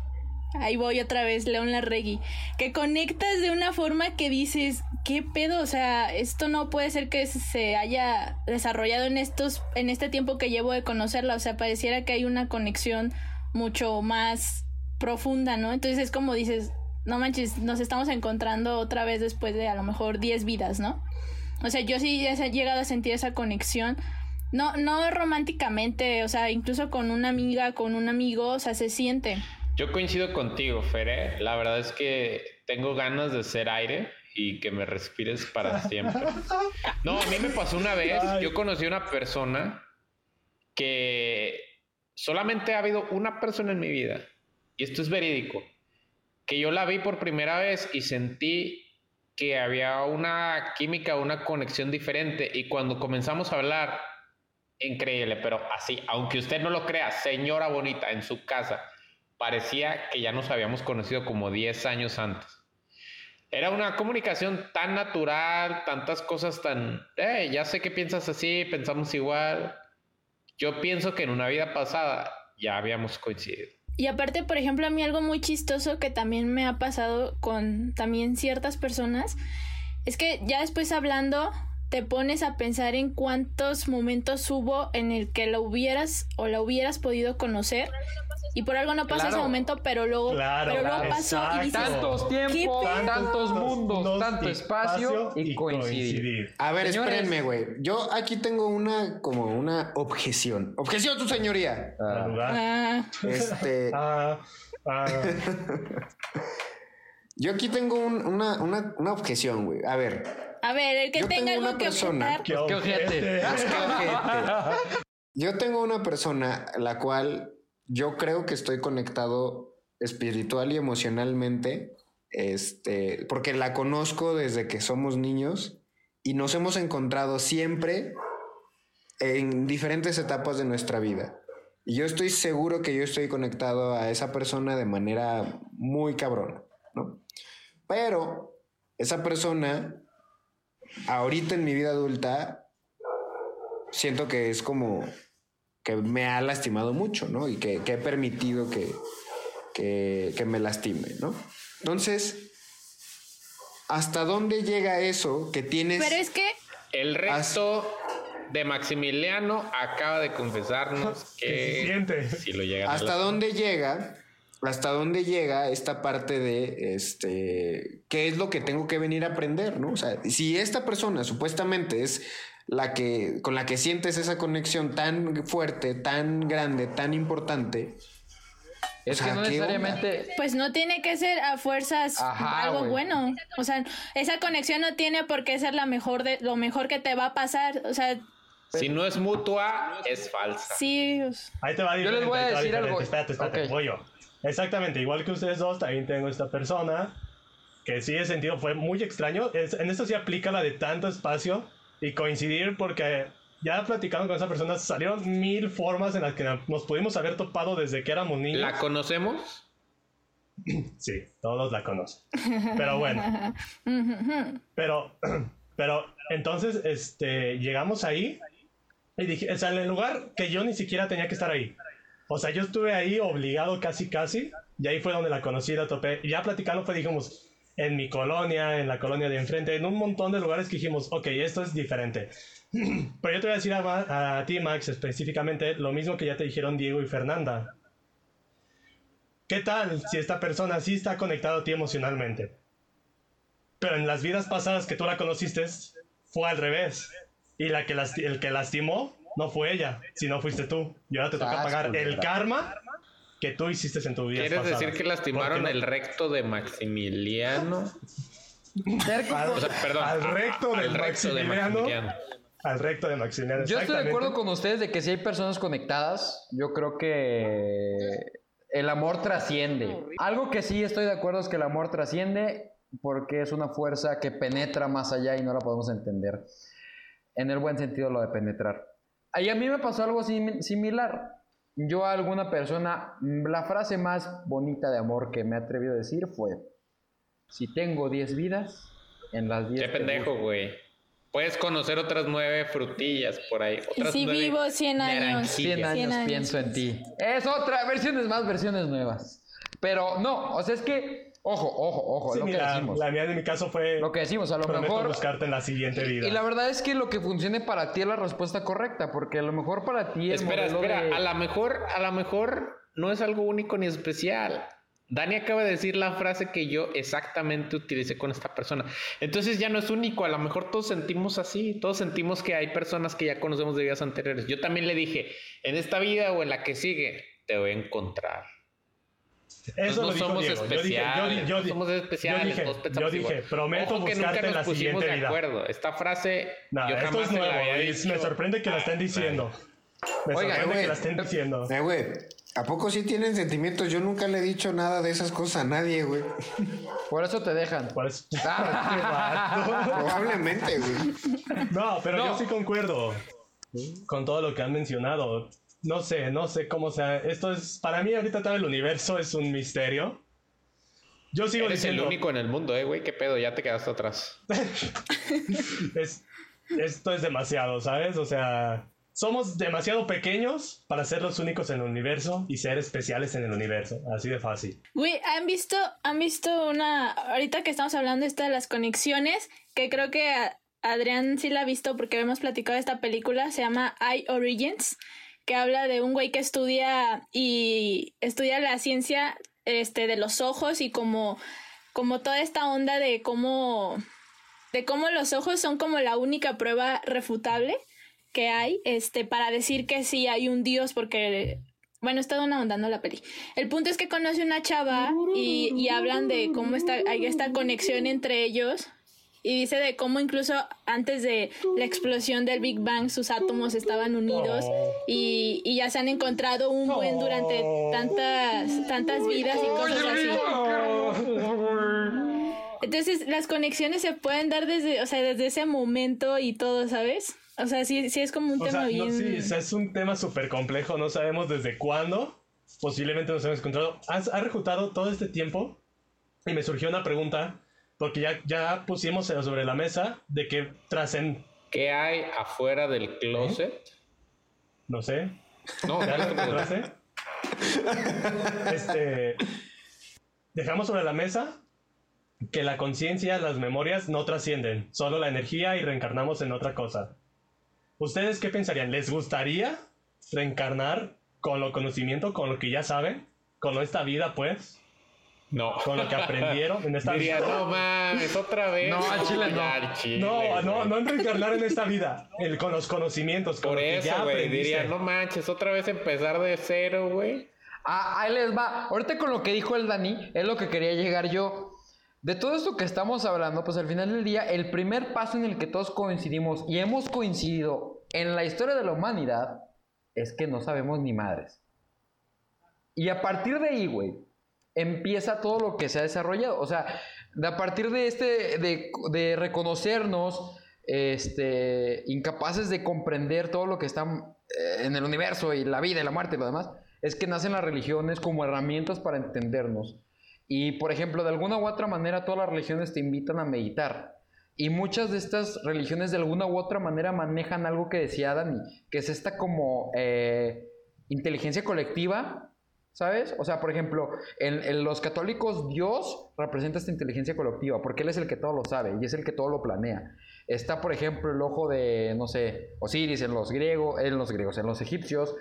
ahí voy otra vez, León Larregui, que conectas de una forma que dices, ¿qué pedo? O sea, esto no puede ser que se haya desarrollado en estos en este tiempo que llevo de conocerla, o sea, pareciera que hay una conexión mucho más profunda, ¿no? Entonces es como dices, no manches, nos estamos encontrando otra vez después de a lo mejor 10 vidas, ¿no? O sea, yo sí he llegado a sentir esa conexión. No, no románticamente, o sea, incluso con una amiga, con un amigo, o sea, se siente. Yo coincido contigo, Fere. La verdad es que tengo ganas de ser aire y que me respires para siempre. No, a mí me pasó una vez. Yo conocí a una persona que solamente ha habido una persona en mi vida, y esto es verídico, que yo la vi por primera vez y sentí que había una química, una conexión diferente. Y cuando comenzamos a hablar, increíble, pero así, aunque usted no lo crea, señora bonita, en su casa, parecía que ya nos habíamos conocido como 10 años antes. Era una comunicación tan natural, tantas cosas tan, eh, ya sé que piensas así, pensamos igual. Yo pienso que en una vida pasada ya habíamos coincidido. Y aparte, por ejemplo, a mí algo muy chistoso que también me ha pasado con también ciertas personas, es que ya después hablando, te pones a pensar en cuántos momentos hubo en el que lo hubieras o la hubieras podido conocer y por algo no pasó Claro. ese momento, pero luego, Claro, pero luego claro. pasó y dices. Tantos tiempos, ¿Qué tantos Tantos mundos, tanto espacio y, coincidir. A ver, Señores. espérenme, güey. Yo aquí tengo una, como una objeción. Objeción, tu señoría. Ah, Este, Ah, ah. yo aquí tengo un- una, una, una objeción, güey. A ver, a ver, el que Yo tenga tengo algo una que persona objetar. Qué Qué ojete. Pues, ojete. Yo tengo una persona la cual yo creo que estoy conectado espiritual y emocionalmente, este, porque la conozco desde que somos niños y nos hemos encontrado siempre en diferentes etapas de nuestra vida. Y yo estoy seguro que yo estoy conectado a esa persona de manera muy cabrona, ¿no? Pero esa persona, ahorita en mi vida adulta, siento que es como que me ha lastimado mucho, ¿no? Y que, que he permitido que, que, que me lastime, ¿no? Entonces, ¿hasta dónde llega eso que tienes? Pero es que El resto de Maximiliano acaba de confesarnos Que se que siente. si lo llegan a ¿Hasta dónde llega? ¿Hasta dónde llega esta parte de este qué es lo que tengo que venir a aprender, ¿no? O sea, si esta persona supuestamente es la que con la que sientes esa conexión tan fuerte, tan grande, tan importante, Es O sea, que no ¿qué necesariamente. Pues no tiene que ser a fuerzas Ajá, algo güey. bueno. O sea, esa conexión no tiene por qué ser la mejor de lo mejor que te va a pasar. O sea, Si no es mutua, es falsa. sí. pues, Ahí te va Yo les voy a decir diferente. algo. Espérate, espérate, Ok. voy yo. Exactamente, igual que ustedes dos, también tengo esta persona que sí he sentido, fue muy extraño. Es- en esto sí aplica la de tanto espacio y coincidir porque ya platicando con esa persona salieron mil formas en las que nos pudimos haber topado desde que éramos niños. ¿La conocemos? Sí, todos la conocen. Pero bueno. Pero, pero entonces, este, llegamos ahí y dije, o sea, en el lugar que yo ni siquiera tenía que estar ahí. O sea, yo estuve ahí obligado casi, casi, y ahí fue donde la conocí, la topé. Y ya platicando fue, dijimos, en mi colonia, en la colonia de enfrente, en un montón de lugares que dijimos, ok, esto es diferente. Pero yo te voy a decir a, ti, Max, específicamente, lo mismo que ya te dijeron Diego y Fernanda. ¿Qué tal si esta persona sí está conectada a ti emocionalmente? Pero en las vidas pasadas que tú la conociste, fue al revés. Y la que el que lastimó no fue ella, sino fuiste tú. Y ahora te toca Sas, pagar el karma que tú hiciste en tu vida. ¿Quieres decir que lastimaron el recto de Maximiliano? Al, O sea, perdón. al recto al del recto de Maximiliano. Al recto de Maximiliano. Yo estoy de acuerdo con ustedes de que si hay personas conectadas, yo creo que el amor trasciende. Algo que sí estoy de acuerdo es que el amor trasciende porque es una fuerza que penetra más allá y no la podemos entender. En el buen sentido lo de penetrar. Y a mí me pasó algo sim- similar. Yo a alguna persona, mm, la frase más bonita de amor que me he atrevido a decir fue, si tengo 10 vidas, en las 10... Qué pendejo, busco". güey. Puedes conocer otras nueve frutillas por ahí. Y Otras si nueve vivo 100 años. naranjillas. 100 años, 100 años. pienso en ti. Es otra, versiones más, versiones nuevas. Pero no, o sea, es que, ojo, ojo, ojo, Sí, lo que decimos. la mía en mi caso fue. Lo que decimos, a lo prometo mejor. buscarte en la siguiente vida. Y la verdad es que lo que funcione para ti es la respuesta correcta, porque a lo mejor para ti el Espera, espera. de- A lo mejor, a lo mejor no es algo único ni especial. Dani acaba de decir la frase que yo exactamente utilicé con esta persona. Entonces ya no es único. A lo mejor todos sentimos así. Todos sentimos que hay personas que ya conocemos de vidas anteriores. Yo también le dije, en esta vida o en la que sigue, te voy a encontrar. Eso no lo dijo somos Diego. Yo dije, yo, especiales, yo, no somos especiales, yo dije, todos yo dije, igual. prometo Ojo que nunca buscarte en nos la pusimos siguiente de vida. acuerdo. Esta frase Nah, yo esto jamás es la nuevo. había dicho. Me sorprende que lo estén diciendo. Me Oigan, sorprende güey. que la estén diciendo. Eh, güey, ¿a poco sí tienen sentimientos? Yo nunca le he dicho nada de esas cosas a nadie, güey. Por eso te dejan. ¿Cuál es? Ah, Probablemente, güey. No, pero No. yo sí concuerdo con todo lo que han mencionado. No sé, no sé cómo sea. Esto es, para mí ahorita todo el universo es un misterio. Yo sigo Eres el diciendo, único en el mundo, eh, güey. ¿Qué pedo? Ya te quedaste atrás. es, esto es demasiado, ¿sabes? O sea, somos demasiado pequeños para ser los únicos en el universo y ser especiales en el universo. Así de fácil. Güey, ¿han visto, han visto una, ahorita que estamos hablando esta de las conexiones, que creo que a- Adrián sí la ha visto porque hemos platicado de esta película, se llama I Origins, que habla de un güey que estudia y estudia la ciencia este, de los ojos y como, como toda esta onda de cómo, de cómo los ojos son como la única prueba refutable que hay este, para decir que sí hay un dios porque bueno, he estado ahondando la peli. El punto es que conoce una chava y, y hablan de cómo está, hay esta conexión entre ellos. Y dice de cómo incluso antes de la explosión del Big Bang sus átomos estaban unidos Oh. y, y ya se han encontrado un buen durante tantas, tantas vidas y cosas así. Entonces las conexiones se pueden dar desde, o sea, desde ese momento y todo, ¿sabes? O sea, sí, sí es como un O tema sea, bien... no, sí, o sea, es un tema súper complejo. No sabemos desde cuándo. Posiblemente nos hemos encontrado. Has, ha refutado todo este tiempo. Y me surgió una pregunta. Porque ya, ya pusimos sobre la mesa de que trascen. ¿Qué hay afuera del ¿Eh? closet? No sé. No. Este. Dejamos sobre la mesa que la conciencia, las memorias no trascienden, solo la energía y reencarnamos en otra cosa. ¿Ustedes qué pensarían? ¿Les gustaría reencarnar con lo conocimiento, con lo que ya saben? ¿Con esta vida, pues? No. ¿Con lo que aprendieron en esta Diría, vida? no mames, otra vez. No, al chile no. Chile, No, no, no en reencarnar en esta vida, el, con los conocimientos, con Por lo eso, güey. Diría, no manches, otra vez empezar de cero, güey. Ah, ahí les va. Ahorita con lo que dijo el Dani, es lo que quería llegar yo. De todo esto que estamos hablando, pues al final del día, el primer paso en el que todos coincidimos y hemos coincidido en la historia de la humanidad es que no sabemos ni madres. Y a partir de ahí, güey, empieza todo lo que se ha desarrollado. O sea, a partir de este, de, de reconocernos, este, incapaces de comprender todo lo que está eh, en el universo y la vida y la muerte y lo demás, es que nacen las religiones como herramientas para entendernos. Y, por ejemplo, de alguna u otra manera, todas las religiones te invitan a meditar. Y muchas de estas religiones, de alguna u otra manera, manejan algo que decía Dani, que es esta como eh, inteligencia colectiva, ¿Sabes? O sea, por ejemplo, en, los católicos Dios representa esta inteligencia colectiva, porque Él es el que todo lo sabe y es el que todo lo planea. Está, por ejemplo, el ojo de, no sé, Osiris en los griegos, en los griegos, en los egipcios.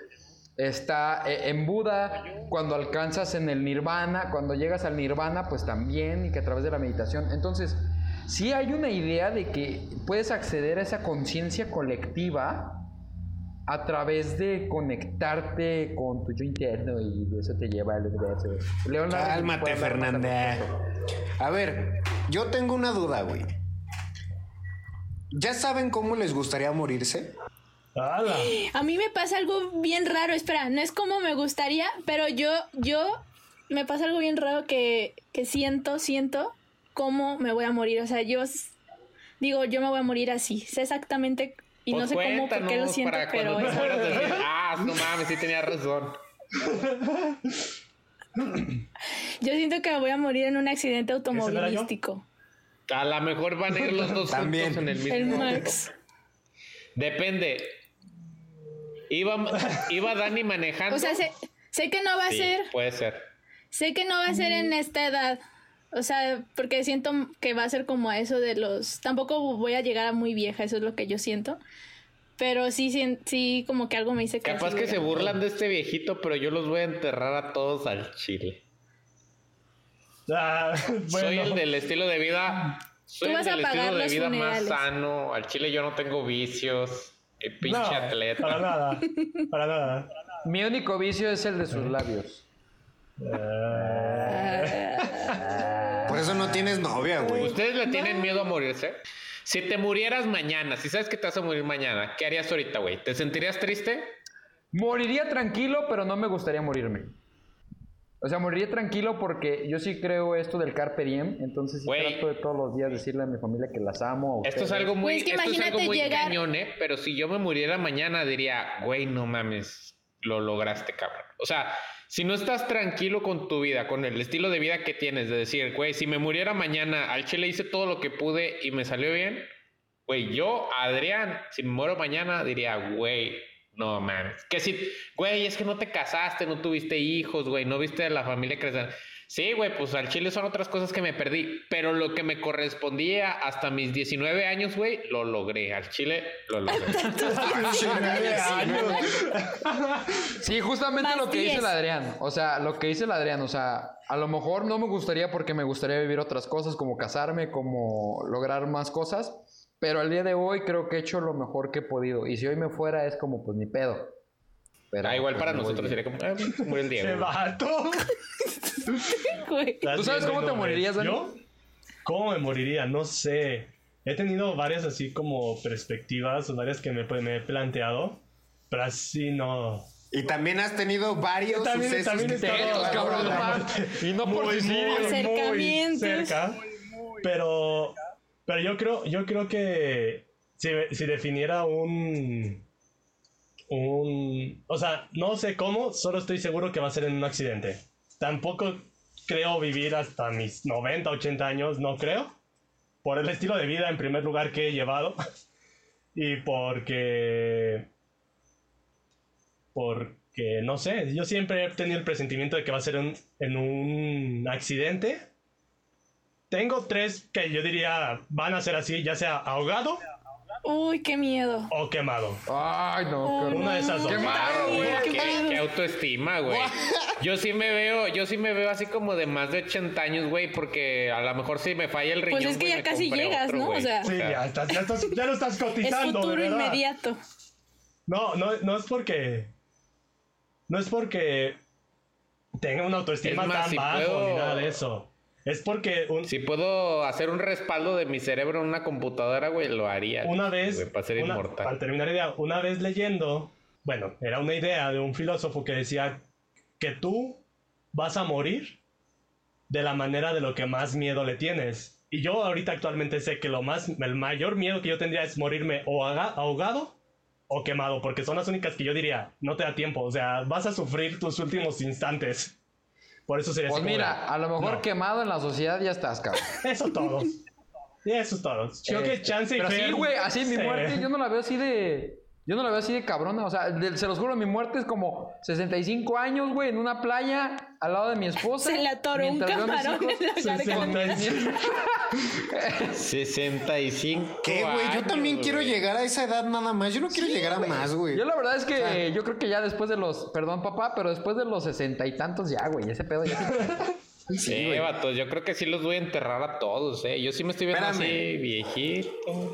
Está eh, en Buda, cuando alcanzas en el nirvana, cuando llegas al nirvana, pues también, y que a través de la meditación. Entonces, sí hay una idea de que puedes acceder a esa conciencia colectiva a través de conectarte con tu yo interno y de eso te lleva al universo. Leonardo, Cálmate, respecto. A ver, yo tengo una duda, güey. ¿Ya saben cómo les gustaría morirse? ¡Hala! A mí me pasa algo bien raro, espera, no es como me gustaría, pero yo, yo, me pasa algo bien raro que, que siento, siento cómo me voy a morir. O sea, yo digo, yo me voy a morir así. Sé exactamente, y no Pues sé cómo, por qué lo siento, para pero cuando te es- mueras decir, ah, no mames, sí tenía razón. yo siento que me voy a morir en un accidente automovilístico. A lo mejor van a ir los dos También. juntos en el El mismo. Max. Depende. Iba, iba Dani manejando. O sea, sé, sé que no va a Sí, ser, puede ser. sé que no va a ser en esta edad. O sea, porque siento que va a ser como a eso de los... Tampoco voy a llegar a muy vieja, eso es lo que yo siento. Pero sí, sí, sí como que algo me dice que... Capaz que se a- burlan de este viejito, pero yo los voy a enterrar a todos al chile. Ah, Soy bueno. el del estilo de vida. Soy Tú el vas a del pagar estilo de los vida funerales. más sano. Al chile yo no tengo vicios. El pinche No, atleta. para nada. Para nada. Mi único vicio es el de sus labios. Eso no tienes novia, güey. ¿Ustedes le tienen miedo a morirse? Si te murieras mañana, si sabes que te vas a morir mañana, ¿qué harías ahorita, güey? ¿Te sentirías triste? Moriría tranquilo, pero no me gustaría morirme. O sea, moriría tranquilo porque yo sí creo esto del carpe diem, entonces sí Güey. trato de todos los días decirle a mi familia que las amo. a Esto es algo muy, es que esto es algo muy llegar- cañón, ¿eh? Pero si yo me muriera mañana, diría, güey, no mames, lo lograste, cabrón. O sea, si no estás tranquilo con tu vida, con el estilo de vida que tienes, de decir, güey, si me muriera mañana, al chile hice todo lo que pude y me salió bien, güey, yo, Adrián, si me muero mañana, diría, güey, no mames. Que si, güey, es que no te casaste, no tuviste hijos, güey, no viste a la familia crecer. Sí, güey, pues al chile son otras cosas que me perdí, pero lo que me correspondía hasta mis 19 años, güey, lo logré. Al chile lo logré. Sí, justamente Más lo que dice 10. el Adrián. O sea, lo que dice el Adrián. O sea, a lo mejor no me gustaría porque me gustaría vivir otras cosas, como casarme, como lograr más cosas. Pero al día de hoy creo que he hecho lo mejor que he podido. Y si hoy me fuera es como, pues ni pedo. Pero, Ah, igual pues, para nosotros sería como, murió el ¡Se Diego. vato! ¿Tú sabes cómo te morirías, Dani? ¿Yo? ¿Cómo me moriría? No sé. He tenido varias así como perspectivas, varias que me, pues, me he planteado, pero así no. Y también has tenido varios También- sucesos también Intentos, cabrón. Y no por muy, suicidio. muy, cerca. Pero, pero yo creo, yo creo que si, si definiera un, un, o sea, no sé cómo, solo estoy seguro que va a ser en un accidente. Tampoco creo vivir hasta mis 90, 80 años, no creo. Por el estilo de vida, en primer lugar, que he llevado. y porque porque no sé, yo siempre he tenido el presentimiento de que va a ser en un accidente. Tengo tres que yo diría van a ser así, ya sea ahogado Uy, qué miedo. o quemado. Ay, no, horror. Una de esas dos. ¡Qué malo, güey! Qué ¿Qué, qué autoestima, güey. Yo sí me veo, yo sí me veo así como de más de 80 años, güey, porque a lo mejor si me falla el riñón, Pues es que güey, ya casi llegas, otro, ¿no? O güey. sea- Sí, ya, estás, ya, estás- ya lo estás Es cotizando. de futuro inmediato. No, no, no es porque. No es porque tenga una autoestima Es más, tan si bajo puedo- ni nada de eso. Es porque un- Si puedo hacer un respaldo de mi cerebro en una computadora, güey, lo haría. una vez, güey, para ser una- inmortal. para terminar la idea, una vez leyendo, bueno, era una idea de un filósofo que decía que tú vas a morir de la manera de lo que más miedo le tienes. Y yo ahorita actualmente sé que lo más, el mayor miedo que yo tendría es morirme o ahogado o quemado, porque son las únicas que yo diría, no te da tiempo, o sea, vas a sufrir tus últimos instantes. Por eso sería Pues mira, a lo mejor no. quemado en la sociedad ya estás, cabrón. Eso todo. Y eso es todo. Creo que Este, chance y Pero sí, güey, así mi muerte yo no la veo así de... Yo no la veo así de cabrona, o sea, de- se los juro, mi muerte es como 65 años, güey, en una playa al lado de mi esposa. Se le atoró un camarón en la garganta. 65. ¿Qué, güey? Yo también quiero güey. llegar a esa edad nada más. Yo no quiero llegar a más, güey. Yo la verdad es que yo creo que ya después de los, perdón papá, pero después de los sesenta y tantos ya, güey, ese pedo ya sí. Sí, vatos, yo creo que sí los voy a enterrar a todos, eh. Yo sí me estoy viendo Espérame. así, viejito.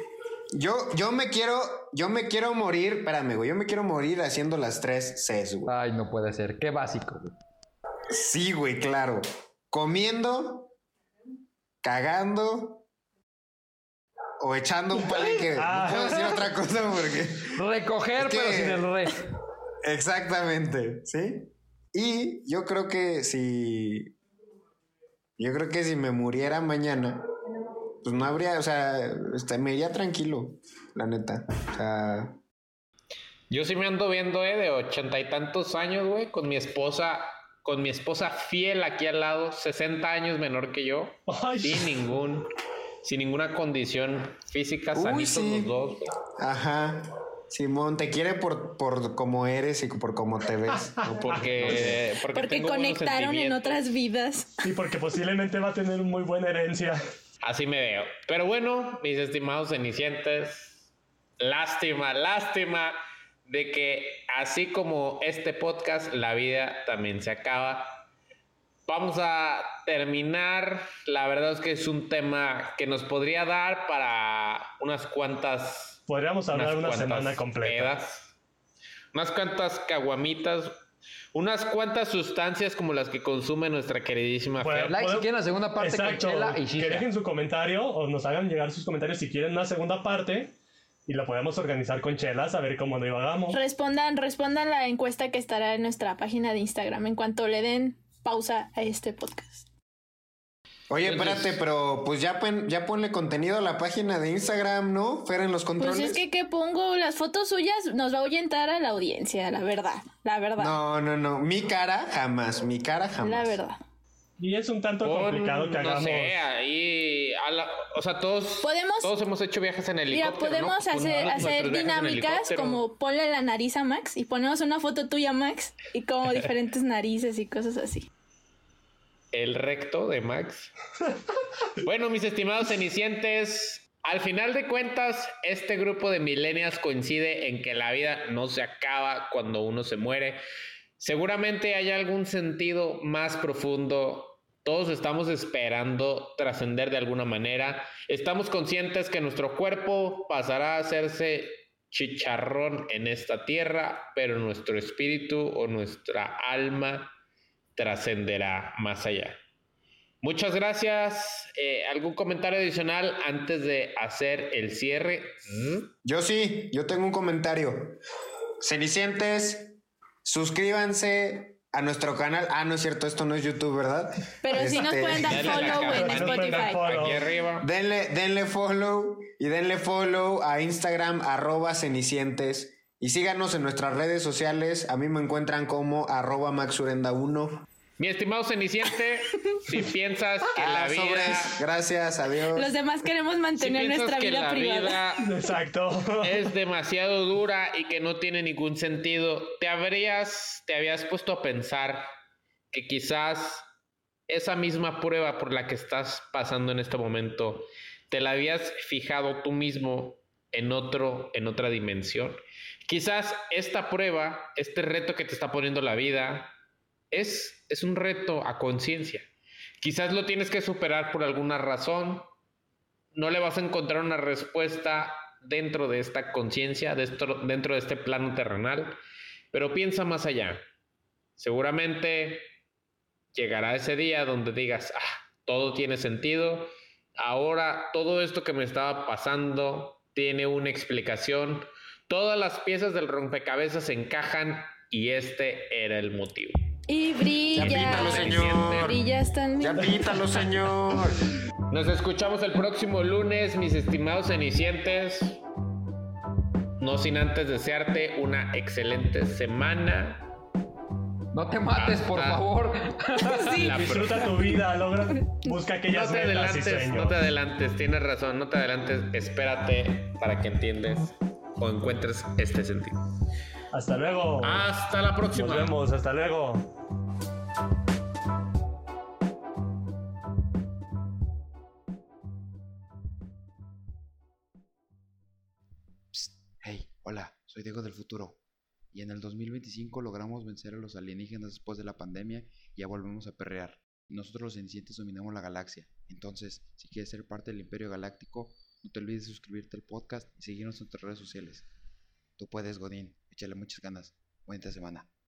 Yo, yo me quiero, yo me quiero morir, espérame, güey, yo me quiero morir haciendo las tres Cs, güey. Ay, no puede ser, qué básico, güey. Sí, güey, claro. Comiendo, cagando o echando un palenque. Ah. No puedo decir otra cosa porque. Recoger, Es que- pero sin el re. Exactamente, ¿sí? Y yo creo que si. Yo creo que si me muriera mañana, pues no habría, o sea, este, me iría tranquilo, la neta. O sea, Yo sí me ando viendo, eh, de ochenta y tantos años, güey, con mi esposa, con mi esposa fiel aquí al lado, 60 años menor que yo, Ay. sin ningún, sin ninguna condición física, Uy, sanitos sí. los dos. güey. ajá. Simón, te quiere por, por cómo eres y por cómo te ves. no por- Porque, porque, Porque conectaron en otras vidas. Y porque posiblemente va a tener muy buena herencia. Así me veo. Pero bueno, mis estimados cenicientes, lástima, lástima de que así como este podcast, la vida también se acaba. Vamos a terminar. La verdad es que es un tema que nos podría dar para unas cuantas. Podríamos hablar una semana completa. pedas, unas cuantas caguamitas, unas cuantas sustancias como las que consume nuestra queridísima Bueno, Fer. Like si quieren la segunda parte Exacto. con chela y que dejen su comentario o nos hagan llegar sus comentarios si quieren una segunda parte y la podemos organizar con chelas a ver cómo divagamos. Respondan, respondan la encuesta que estará en nuestra página de Instagram en cuanto le den pausa a este podcast. Oye, espérate, pero pues ya, pon- ya ponle contenido a la página de Instagram, ¿no? Fer en los controles. Pues es que que pongo las fotos suyas nos va a ahuyentar a la audiencia, la verdad, la verdad, No, no, no. Mi cara jamás, mi cara jamás. la verdad. Y es un tanto Pon, complicado que no hagamos. sé, ahí, a la- o sea, todos, Podemos- todos hemos hecho viajes en Mira, helicóptero. podemos ¿no? Hacer, hacer dinámicas como ponle la nariz a Max y ponemos una foto tuya, Max, y como diferentes narices y cosas así. El recto de Max. bueno, mis estimados cenicientes, al final de cuentas, este grupo de millennials coincide en que la vida no se acaba cuando uno se muere. Seguramente hay algún sentido más profundo. Todos estamos esperando trascender de alguna manera. Estamos conscientes que nuestro cuerpo pasará a hacerse chicharrón en esta tierra, pero nuestro espíritu o nuestra alma trascenderá más allá. Muchas gracias. Eh, ¿Algún comentario adicional antes de hacer el cierre? Yo sí, yo tengo un comentario. Cenicientes, suscríbanse a nuestro canal. Ah, no es cierto, esto no es YouTube, ¿verdad? Pero sí nos Este, pueden dar follow en Spotify. Aquí arriba. Denle, denle follow y denle follow a Instagram arroba cenicientes. Y síganos en nuestras redes sociales. A mí me encuentran como arroba maxurenda1. Mi estimado Ceniciente, si piensas que Ah, la vida... sobres. Gracias, adiós. Los demás queremos mantener nuestra que vida la privada. vida Exacto. es demasiado dura y que no tiene ningún sentido, te habrías, te habías puesto a pensar que quizás esa misma prueba por la que estás pasando en este momento, te la habías fijado tú mismo en otro, en otra dimensión. Quizás esta prueba, este reto que te está poniendo la vida, es, es un reto a conciencia. Quizás lo tienes que superar por alguna razón, no le vas a encontrar una respuesta dentro de esta conciencia, dentro de este plano terrenal, pero piensa más allá. Seguramente llegará ese día donde digas, ah, todo tiene sentido, ahora todo esto que me estaba pasando tiene una explicación, todas las piezas del rompecabezas se encajan y este era el motivo. Y brilla. pítalo, señor. Brillas también. Ya pítalo, señor. Nos escuchamos el próximo lunes, mis estimados cenicientes. No sin antes desearte una excelente semana. No te mates, por favor. La Disfruta tu vida, logra, busca No aquellas te metas y adelantes, sueños. no te adelantes, tienes razón, no te adelantes, espérate para que entiendes o encuentres este sentido. Hasta luego. Hasta la Nos próxima. vemos, hasta luego. Hey, hola, soy Diego del futuro. Y en el 2025 logramos vencer a los alienígenas después de la pandemia y ya volvemos a perrear. Nosotros los cenicientes dominamos la galaxia. Entonces, si quieres ser parte del Imperio Galáctico, no te olvides de suscribirte al podcast y seguirnos en nuestras redes sociales. Tú puedes, Godín. Échale muchas ganas. Buena semana.